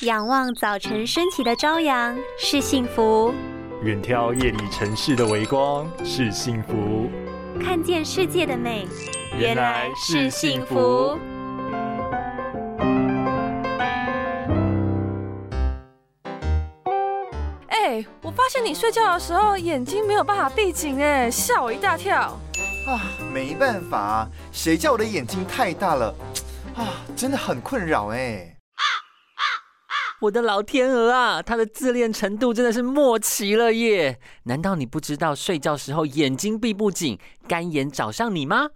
仰望早晨升起的朝阳是幸福，远眺夜里城市的微光是幸福，看见世界的美原来是幸福。哎，我发现你睡觉的时候眼睛没有办法闭紧，哎，吓我一大跳。啊，没办法，谁叫我的眼睛太大了，啊，真的很困扰哎。我的老天鹅啊，他的自恋程度真的是莫奇了耶！难道你不知道睡觉时候眼睛闭不紧，干眼找上你吗？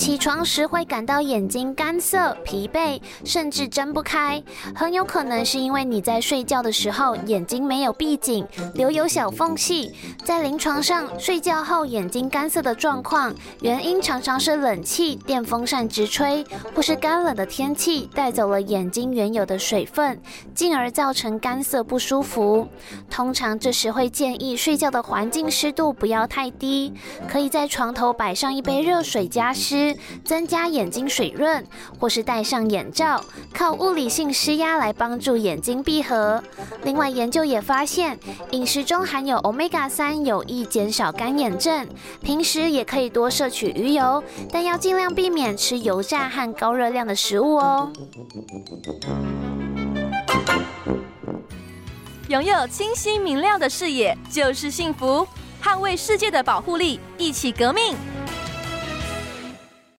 起床时会感到眼睛干涩、疲惫，甚至睁不开，很有可能是因为你在睡觉的时候眼睛没有闭紧，留有小缝隙。在临床上，睡觉后眼睛干涩的状况，原因常常是冷气、电风扇直吹，或是干冷的天气带走了眼睛原有的水分，进而造成干涩不舒服。通常这时会建议睡觉的环境湿度不要太低，可以在床头摆上一杯热水加湿增加眼睛水润，或是戴上眼罩，靠物理性施压来帮助眼睛闭合。另外，研究也发现，饮食中含有 omega 三有益减少干眼症。平时也可以多摄取鱼油，但要尽量避免吃油炸和高热量的食物哦。拥有清晰明亮的视野就是幸福，捍卫世界的保护力，一起革命。